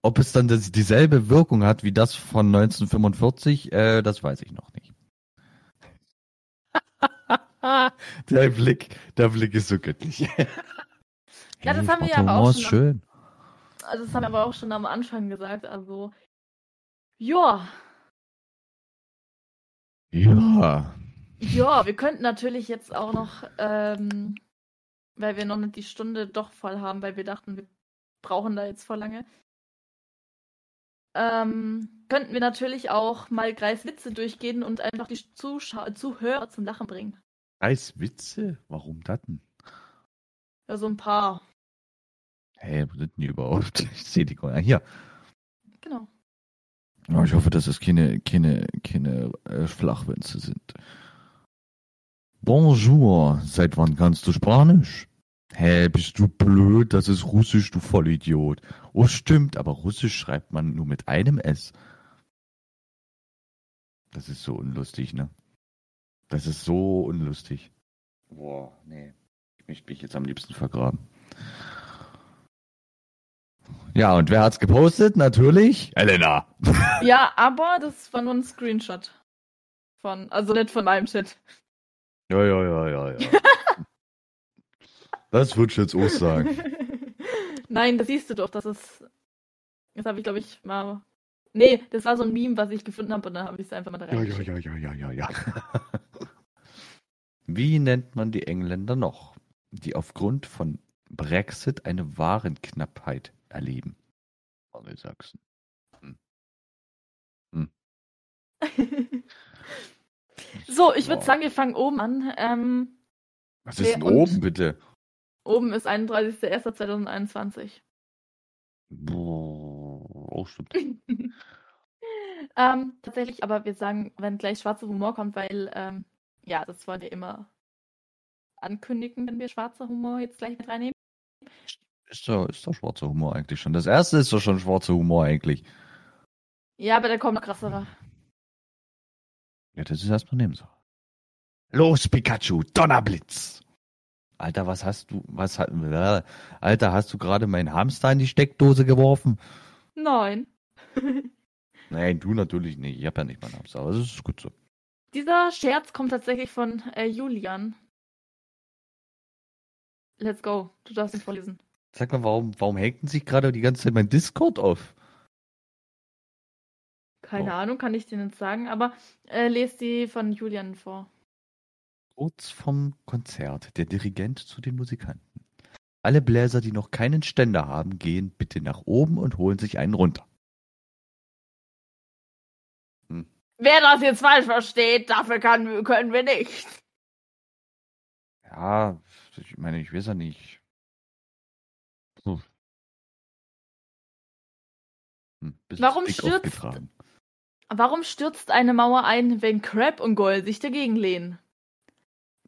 Ob es dann das, dieselbe Wirkung hat wie das von 1945, äh, das weiß ich noch nicht. der Blick, der Blick ist so göttlich. Ja, das haben wir aber auch schon schön. Also das haben wir aber auch schon am Anfang gesagt. Also, ja, Ja. ja, wir könnten natürlich jetzt auch noch, ähm, weil wir noch nicht die Stunde doch voll haben, weil wir dachten, wir brauchen da jetzt voll lange. Ähm, könnten wir natürlich auch mal Greis Witze durchgehen und einfach die Zuschauer, Zuhörer zum Lachen bringen. Scheiß Witze? Warum das denn? Ja, so ein paar. Hey, wo sind die überhaupt? Ich sehe die gar nicht. Hier. Genau. Oh, ich hoffe, dass es keine, keine, keine äh, Flachwitze sind. Bonjour. Seit wann kannst du Spanisch? Hä, bist du blöd? Das ist Russisch, du Vollidiot. Oh, stimmt, aber Russisch schreibt man nur mit einem S. Das ist so unlustig, ne? Das ist so unlustig. Boah, nee. Ich möchte mich jetzt am liebsten vergraben. Ja, und wer hat's gepostet? Natürlich Elena. Ja, aber das war nur ein Screenshot. Von, also nicht von meinem Chat. Ja, ja, ja, ja, ja. das würde ich jetzt auch sagen. Nein, das siehst du doch, das ist. Das habe ich, glaube ich, mal. Nee, das war so ein Meme, was ich gefunden habe und dann habe ich es einfach mal da Ja, ja, ja, ja, ja, ja. Wie nennt man die Engländer noch, die aufgrund von Brexit eine Warenknappheit erleben? Angelsachsen. so, ich würde Wow. sagen, wir fangen oben an. Ähm, Was ist denn oben, bitte? oben ist 31.01.2021. Boah, oh, stimmt. ähm, tatsächlich, aber wir sagen, wenn gleich schwarzer Humor kommt, weil, ähm, ja, das wollen wir immer ankündigen, wenn wir schwarzer Humor jetzt gleich mit reinnehmen. Ist doch, ist doch schwarzer Humor eigentlich schon. Das erste ist doch schon schwarzer Humor eigentlich. Ja, aber da kommt noch krasserer. Ja, das ist erstmal Nebensache. Los, Pikachu, Donnerblitz! Alter, was hast du, was hat, äh, Alter, hast du gerade meinen Hamster in die Steckdose geworfen? Nein. Nein, du natürlich nicht. Ich hab ja nicht meinen Hamster, aber das ist gut so. Dieser Scherz kommt tatsächlich von äh, Julian. Let's go. Du darfst ihn vorlesen. Sag mal, warum, warum hängt denn sich gerade die ganze Zeit mein Discord auf? Keine Oh. Ahnung, kann ich dir nicht sagen, aber äh, lest die von Julian vor. Kurz vom Konzert, der Dirigent zu den Musikanten. Alle Bläser, die noch keinen Ständer haben, gehen bitte nach oben und holen sich einen runter. Wer das jetzt falsch versteht, dafür kann, können wir nicht. Ja, ich meine, ich weiß ja nicht. Hm, bisschen Warum stürzt-. Warum stürzt eine Mauer ein, wenn Crab und Goyle sich dagegen lehnen?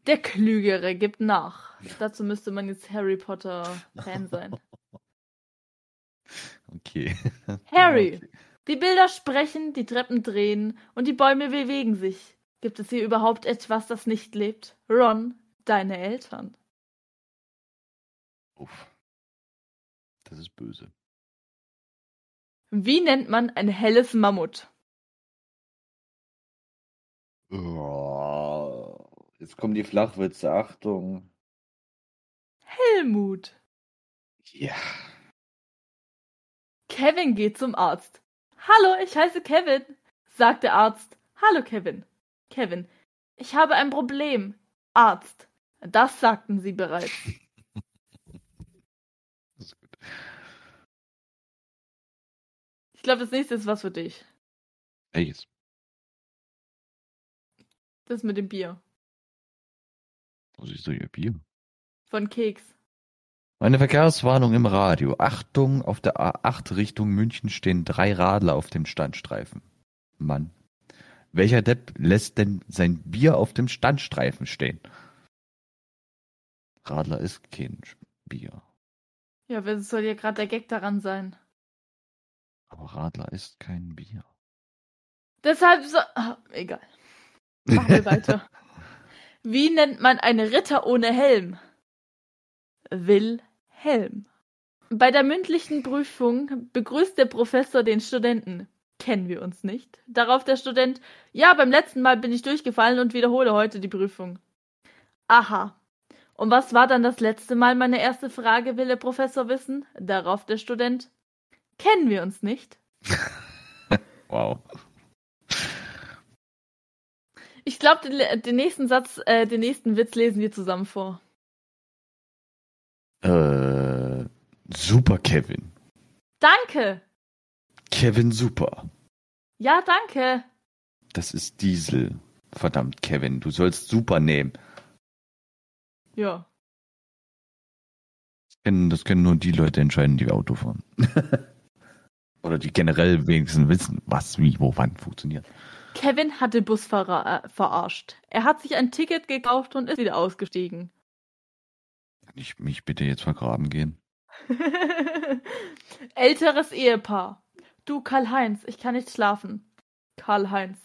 Der Klügere gibt nach. Dazu müsste man jetzt Harry Potter Fan sein. Okay. Harry, die Bilder sprechen, die Treppen drehen und die Bäume bewegen sich. Gibt es hier überhaupt etwas, das nicht lebt? Ron, deine Eltern. Uff. Das ist böse. Wie nennt man ein helles Mammut? Oh, jetzt kommen die Flachwitze, Achtung. Helmut. Ja. Kevin geht zum Arzt. Hallo, ich heiße Kevin, sagt der Arzt. Hallo, Kevin. Kevin, ich habe ein Problem. Arzt. Das sagten Sie bereits. Das ist gut. Ich glaube, das nächste ist was für dich. Welches? Das mit dem Bier. Wo siehst du hier Bier? Von Keks. Eine Verkehrswarnung im Radio. Achtung, auf der A8 Richtung München stehen drei Radler auf dem Standstreifen. Mann. Welcher Depp lässt denn sein Bier auf dem Standstreifen stehen? Radler ist kein Bier. Ja, was soll ja gerade der Gag daran sein? Aber Radler ist kein Bier. Deshalb so. Ah, egal. Machen wir weiter. Wie nennt man einen Ritter ohne Helm? Wilhelm. Bei der mündlichen Prüfung begrüßt der Professor den Studenten. Kennen wir uns nicht? Darauf der Student, ja, beim letzten Mal bin ich durchgefallen und wiederhole heute die Prüfung. Aha. Und was war dann das letzte Mal meine erste Frage, will der Professor wissen? Darauf der Student, kennen wir uns nicht? wow. Ich glaube, den, den, nächsten Satz, äh, den nächsten Witz lesen wir zusammen vor. Äh, super, Kevin. Danke. Kevin Super. Ja, danke. Das ist Diesel. Verdammt, Kevin, du sollst Super nehmen. Ja. Das können, das können nur die Leute entscheiden, die Auto fahren. Oder die generell wenigstens wissen, was, wie, wo, wann funktioniert. Kevin hat den Busfahrer äh, verarscht. Er hat sich ein Ticket gekauft und ist wieder ausgestiegen. Kann ich mich bitte jetzt vergraben gehen? Älteres Ehepaar. Du, Karl-Heinz, ich kann nicht schlafen. Karl-Heinz,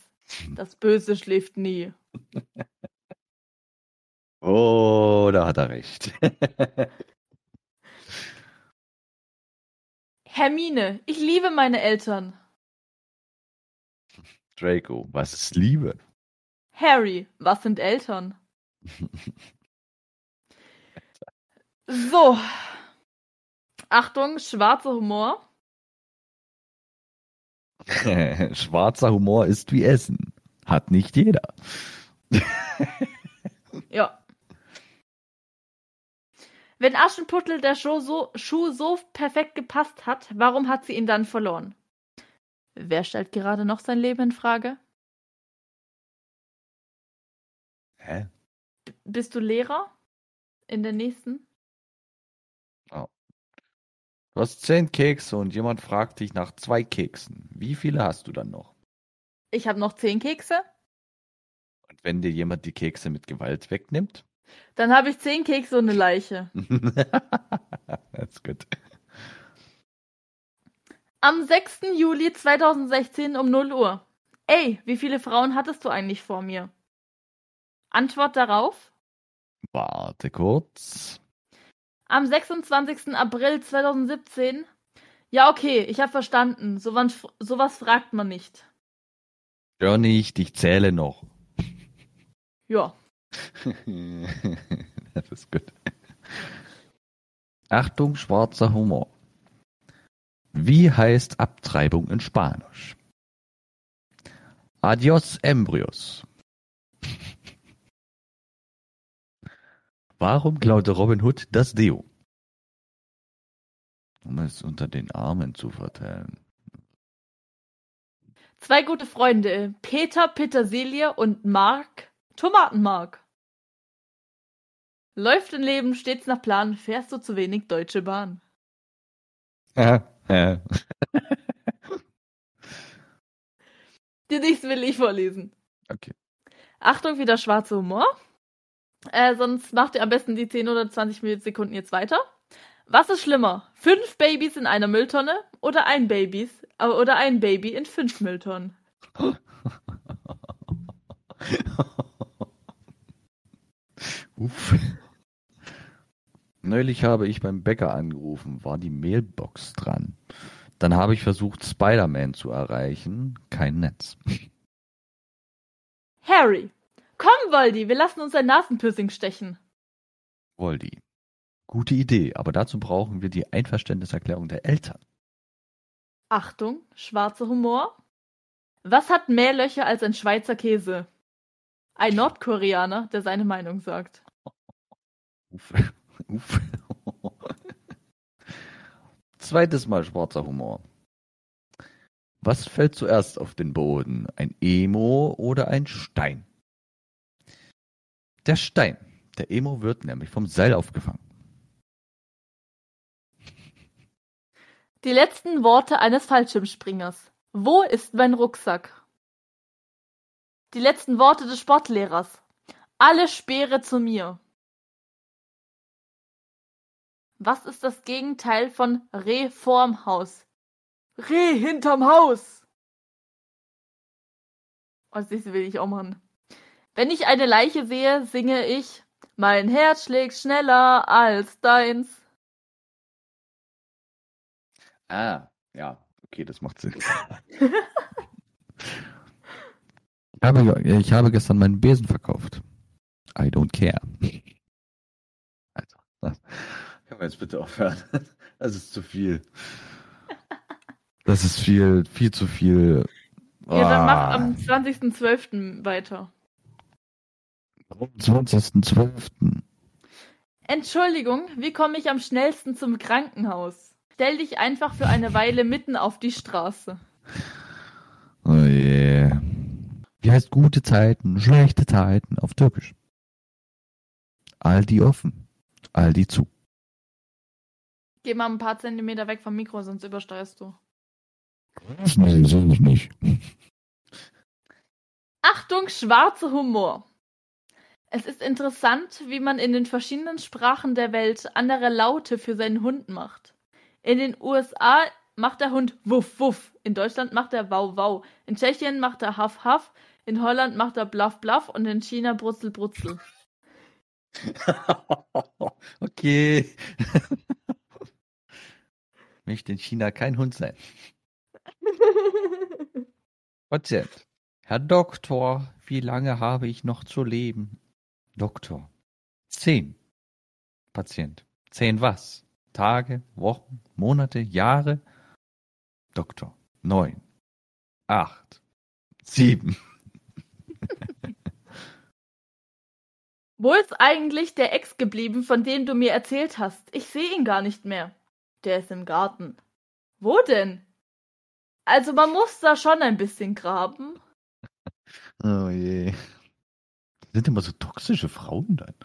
das Böse schläft nie. oh, da hat er recht. Hermine, ich liebe meine Eltern. Draco, was ist Liebe? Harry, was sind Eltern? so. Achtung, schwarzer Humor. Schwarzer Humor ist wie Essen. Hat nicht jeder. ja. Wenn Aschenputtel der Schuh so, Schuh so perfekt gepasst hat, warum hat sie ihn dann verloren? Wer stellt gerade noch sein Leben in Frage? Hä? B bist du Lehrer? In der nächsten? Oh. Du hast zehn Kekse und jemand fragt dich nach zwei Keksen. Wie viele hast du dann noch? Ich habe noch zehn Kekse. Und wenn dir jemand die Kekse mit Gewalt wegnimmt? Dann habe ich zehn Kekse und eine Leiche. That's good. Am 6. Juli 2016 um 0 Uhr. Ey, wie viele Frauen hattest du eigentlich vor mir? Antwort darauf? Warte kurz. Am 26. April 2017. Ja, okay, ich habe verstanden. Sowas, sowas fragt man nicht. Nicht, ich zähle noch. Ja. das ist gut. Achtung, schwarzer Humor. Wie heißt Abtreibung in Spanisch? Adios Embryos. Warum klaute Robin Hood das Deo? Um es unter den Armen zu verteilen. Zwei gute Freunde, Peter Petersilie und Mark Tomatenmark. Läuft im Leben stets nach Plan, fährst du zu wenig Deutsche Bahn. Ja, ja. Die nächsten will ich vorlesen. Okay. Achtung, wieder schwarzer Humor. Äh, sonst macht ihr am besten die 10 oder 20 Sekunden jetzt weiter. Was ist schlimmer? Fünf Babys in einer Mülltonne oder ein Babys äh, oder ein Baby in fünf Mülltonnen? Uff. Neulich habe ich beim Bäcker angerufen, war die Mailbox dran. Dann habe ich versucht, Spider-Man zu erreichen. Kein Netz. Harry, komm, Voldy, wir lassen uns ein Nasenpiercing stechen. Voldy. Gute Idee, aber dazu brauchen wir die Einverständniserklärung der Eltern. Achtung, schwarzer Humor. Was hat mehr Löcher als ein Schweizer Käse? Ein Nordkoreaner, der seine Meinung sagt. Uff. Zweites Mal schwarzer Humor. Was fällt zuerst auf den Boden? Ein Emo oder ein Stein? Der Stein. Der Emo wird nämlich vom Seil aufgefangen. Die letzten Worte eines Fallschirmspringers. Wo ist mein Rucksack? Die letzten Worte des Sportlehrers. Alle Speere zu mir. Was ist das Gegenteil von Reh vorm Haus? Reh hinterm Haus. Oh, das will ich auch machen. Wenn ich eine Leiche sehe, singe ich, mein Herz schlägt schneller als deins. Ah, ja, okay, das macht Sinn. ich, habe, ich habe gestern meinen Besen verkauft. I don't care. Also, das, können wir jetzt bitte aufhören? Das ist zu viel. Das ist viel, viel zu viel. Ja, dann mach Ah, am 20.12. weiter. am 20.12. Entschuldigung, wie komme ich am schnellsten zum Krankenhaus? Stell dich einfach für eine Weile mitten auf die Straße. Oh je. Wie heißt gute Zeiten, schlechte Zeiten auf Türkisch? Aldi offen, Aldi zu. Geh mal ein paar Zentimeter weg vom Mikro, sonst übersteuerst du. Schnell sehe ich nicht. Achtung, schwarzer Humor. Es ist interessant, wie man in den verschiedenen Sprachen der Welt andere Laute für seinen Hund macht. In den USA macht der Hund Wuff Wuff, in Deutschland macht er Wow Wow, in Tschechien macht er Haff Haff, in Holland macht er Bluff Bluff und in China Brutzel Brutzel. okay. Möchte in China kein Hund sein. Patient. Herr Doktor, wie lange habe ich noch zu leben? Doktor. Zehn. Patient. Zehn was? Tage, Wochen, Monate, Jahre? Doktor. Neun. Acht. Sieben. Wo ist eigentlich der Ex geblieben, von dem du mir erzählt hast? Ich sehe ihn gar nicht mehr. Der ist im Garten. Wo denn? Also man muss da schon ein bisschen graben. Oh je. Sind immer so toxische Frauen dann.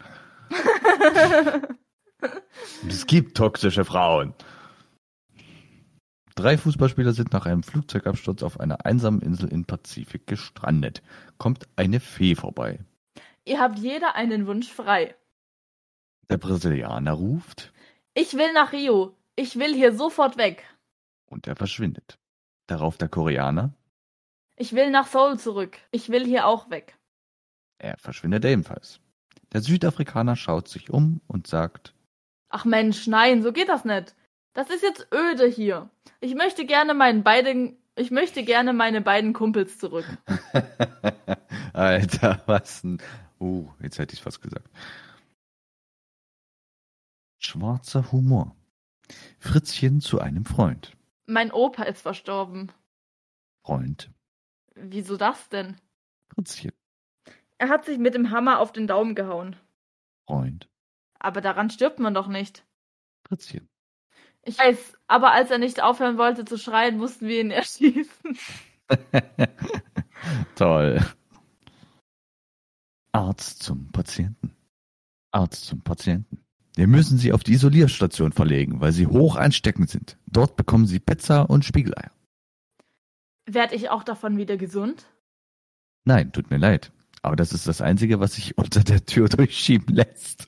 Es gibt toxische Frauen. Drei Fußballspieler sind nach einem Flugzeugabsturz auf einer einsamen Insel im Pazifik gestrandet. Kommt eine Fee vorbei. Ihr habt jeder einen Wunsch frei. Der Brasilianer ruft Ich will nach Rio. Ich will hier sofort weg. und er verschwindet. Darauf der Koreaner. Ich will nach Seoul zurück. Ich will hier auch weg. Er verschwindet ebenfalls. Der Südafrikaner schaut sich um und sagt, Ach Mensch, nein, so geht das nicht. Das ist jetzt öde hier. Ich möchte gerne meinen beiden, ich möchte gerne meine beiden Kumpels zurück. Alter, was ein... Uh, jetzt hätte ich fast gesagt. Schwarzer Humor. Fritzchen zu einem Freund. Mein Opa ist verstorben. Freund. Wieso das denn? Fritzchen. Er hat sich mit dem Hammer auf den Daumen gehauen. Freund. Aber daran stirbt man doch nicht. Fritzchen. Ich weiß, aber als er nicht aufhören wollte zu schreien, mussten wir ihn erschießen. Toll. Arzt zum Patienten. Arzt zum Patienten. Wir müssen Sie auf die Isolierstation verlegen, weil Sie hoch ansteckend sind. Dort bekommen Sie Pizza und Spiegeleier. Werd ich auch davon wieder gesund? Nein, tut mir leid. Aber das ist das Einzige, was sich unter der Tür durchschieben lässt.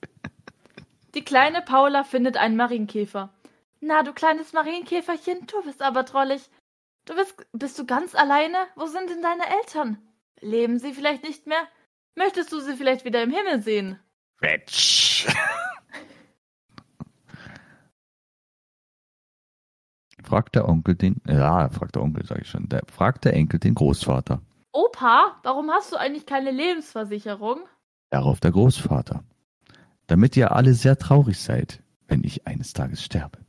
Die kleine Paula findet einen Marienkäfer. Na, du kleines Marienkäferchen, du bist aber drollig. Du bist, bist du ganz alleine? Wo sind denn deine Eltern? Leben sie vielleicht nicht mehr? Möchtest du sie vielleicht wieder im Himmel sehen? Quetsch. fragt der Onkel den, ja, fragt der Onkel, sage ich schon, der, fragt der Enkel den Großvater. Opa, warum hast du eigentlich keine Lebensversicherung? Darauf der Großvater. Damit ihr alle sehr traurig seid, wenn ich eines Tages sterbe.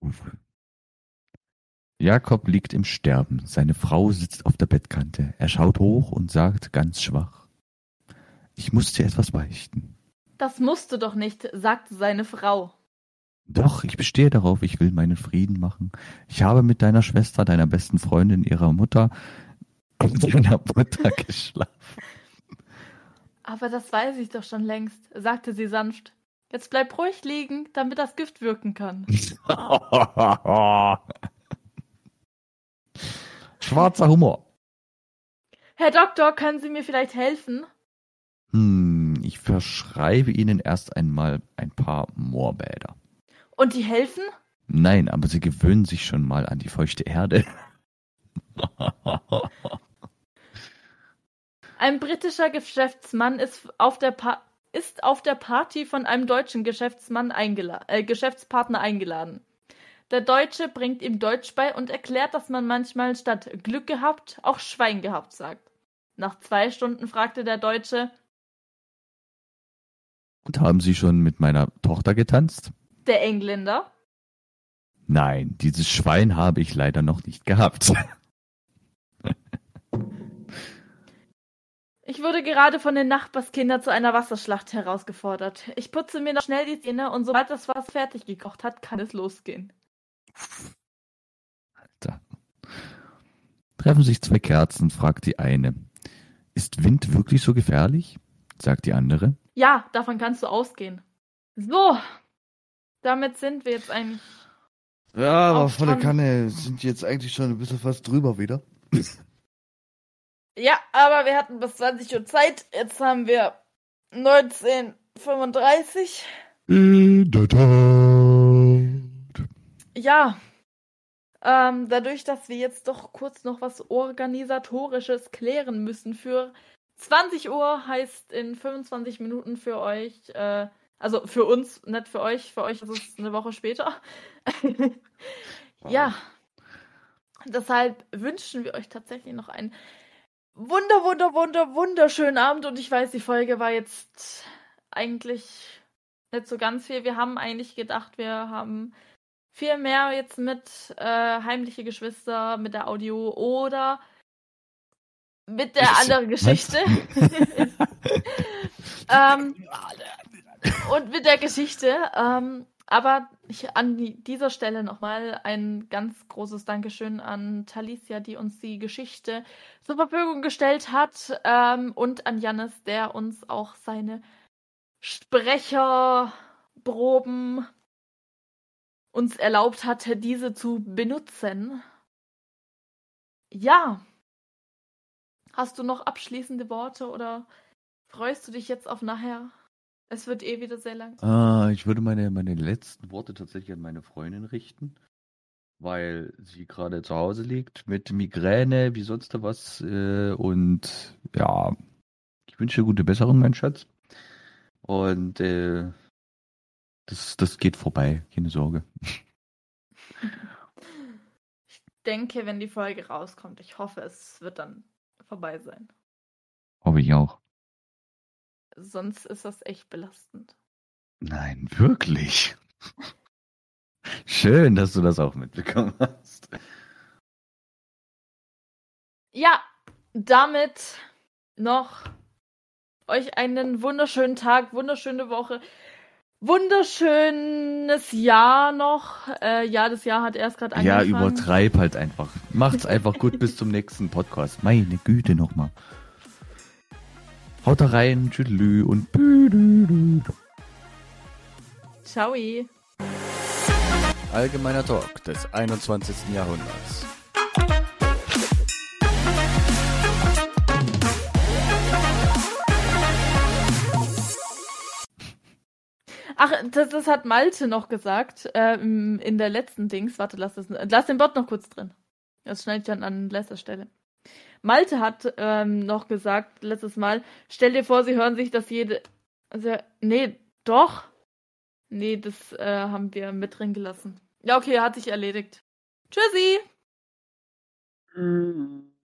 Uff. Jakob liegt im Sterben. Seine Frau sitzt auf der Bettkante. Er schaut hoch und sagt ganz schwach. Ich muss dir etwas beichten. Das musst du doch nicht, sagte seine Frau. Doch, ich bestehe darauf, ich will meinen Frieden machen. Ich habe mit deiner Schwester, deiner besten Freundin, ihrer Mutter und deiner Mutter geschlafen. Aber das weiß ich doch schon längst, sagte sie sanft. Jetzt bleib ruhig liegen, damit das Gift wirken kann. Schwarzer Humor. Herr Doktor, können Sie mir vielleicht helfen? Hm, ich verschreibe Ihnen erst einmal ein paar Moorbäder. Und die helfen? Nein, aber Sie gewöhnen sich schon mal an die feuchte Erde. Ein britischer Geschäftsmann ist auf der, pa ist auf der Party von einem deutschen Geschäftsmann eingela äh, Geschäftspartner eingeladen. Der Deutsche bringt ihm Deutsch bei und erklärt, dass man manchmal statt Glück gehabt auch Schwein gehabt sagt. Nach zwei Stunden fragte der Deutsche, Und haben Sie schon mit meiner Tochter getanzt? Der Engländer, Nein, dieses Schwein habe ich leider noch nicht gehabt. Ich wurde gerade von den Nachbarskindern zu einer Wasserschlacht herausgefordert. Ich putze mir noch schnell die Zähne und sobald das Wasser fertig gekocht hat, kann es losgehen. Alter. Treffen sich zwei Kerzen, fragt die eine. Ist Wind wirklich so gefährlich? sagt die andere. Ja, davon kannst du ausgehen. So, damit sind wir jetzt eigentlich. Ja, aber volle. Kanne sind jetzt eigentlich schon ein bisschen fast drüber wieder. Ja, aber wir hatten bis 20 Uhr Zeit. Jetzt haben wir 1935. In der Tat. Ja. Ähm, dadurch, dass wir jetzt doch kurz noch was Organisatorisches klären müssen für 20 Uhr heißt in 25 Minuten für euch, äh, also für uns, nicht für euch, für euch ist es eine Woche später. ja. Deshalb wünschen wir euch tatsächlich noch einen wunder, wunder, wunder, wunderschönen Abend und ich weiß, die Folge war jetzt eigentlich nicht so ganz viel. Wir haben eigentlich gedacht, wir haben viel mehr jetzt mit äh, heimliche Geschwister, mit der Audio oder mit der anderen Geschichte. ähm, und mit der Geschichte. Ähm, aber ich, an die, dieser Stelle nochmal ein ganz großes Dankeschön an Talicia, die uns die Geschichte zur Verfügung gestellt hat. Ähm, und an Jannis, der uns auch seine Sprecherproben uns erlaubt hatte, diese zu benutzen. Ja. Hast du noch abschließende Worte oder freust du dich jetzt auf nachher? Es wird eh wieder sehr lang. Ah, ich würde meine, meine letzten Worte tatsächlich an meine Freundin richten, weil sie gerade zu Hause liegt mit Migräne, wie sonst da was. Äh, und ja, ich wünsche dir gute Besserung, mein Schatz. Und äh, das, das geht vorbei, keine Sorge. Ich denke, wenn die Folge rauskommt, ich hoffe, es wird dann vorbei sein. Hoffe ich auch. Sonst ist das echt belastend. Nein, wirklich. Schön, dass du das auch mitbekommen hast. Ja, damit noch euch einen wunderschönen Tag, wunderschöne Woche, wunderschönes Jahr noch. Äh, ja, das Jahr hat erst gerade Ja, angefangen. übertreib halt einfach. Macht's einfach gut bis zum nächsten Podcast. Meine Güte nochmal. Haut da rein, tschüdelü und büdüdü. Ciao. Allgemeiner Talk des 21. Jahrhunderts. Ach, das, das hat Malte noch gesagt ähm, in der letzten Dings. Warte, lass, das, lass den Bot noch kurz drin. Das schneide ich dann an letzter Stelle. Malte hat ähm, noch gesagt letztes Mal, stell dir vor, sie hören sich das jede. Also, nee, doch. Nee, das äh, haben wir mit drin gelassen. Ja, okay, hat sich erledigt. Tschüssi! Mhm.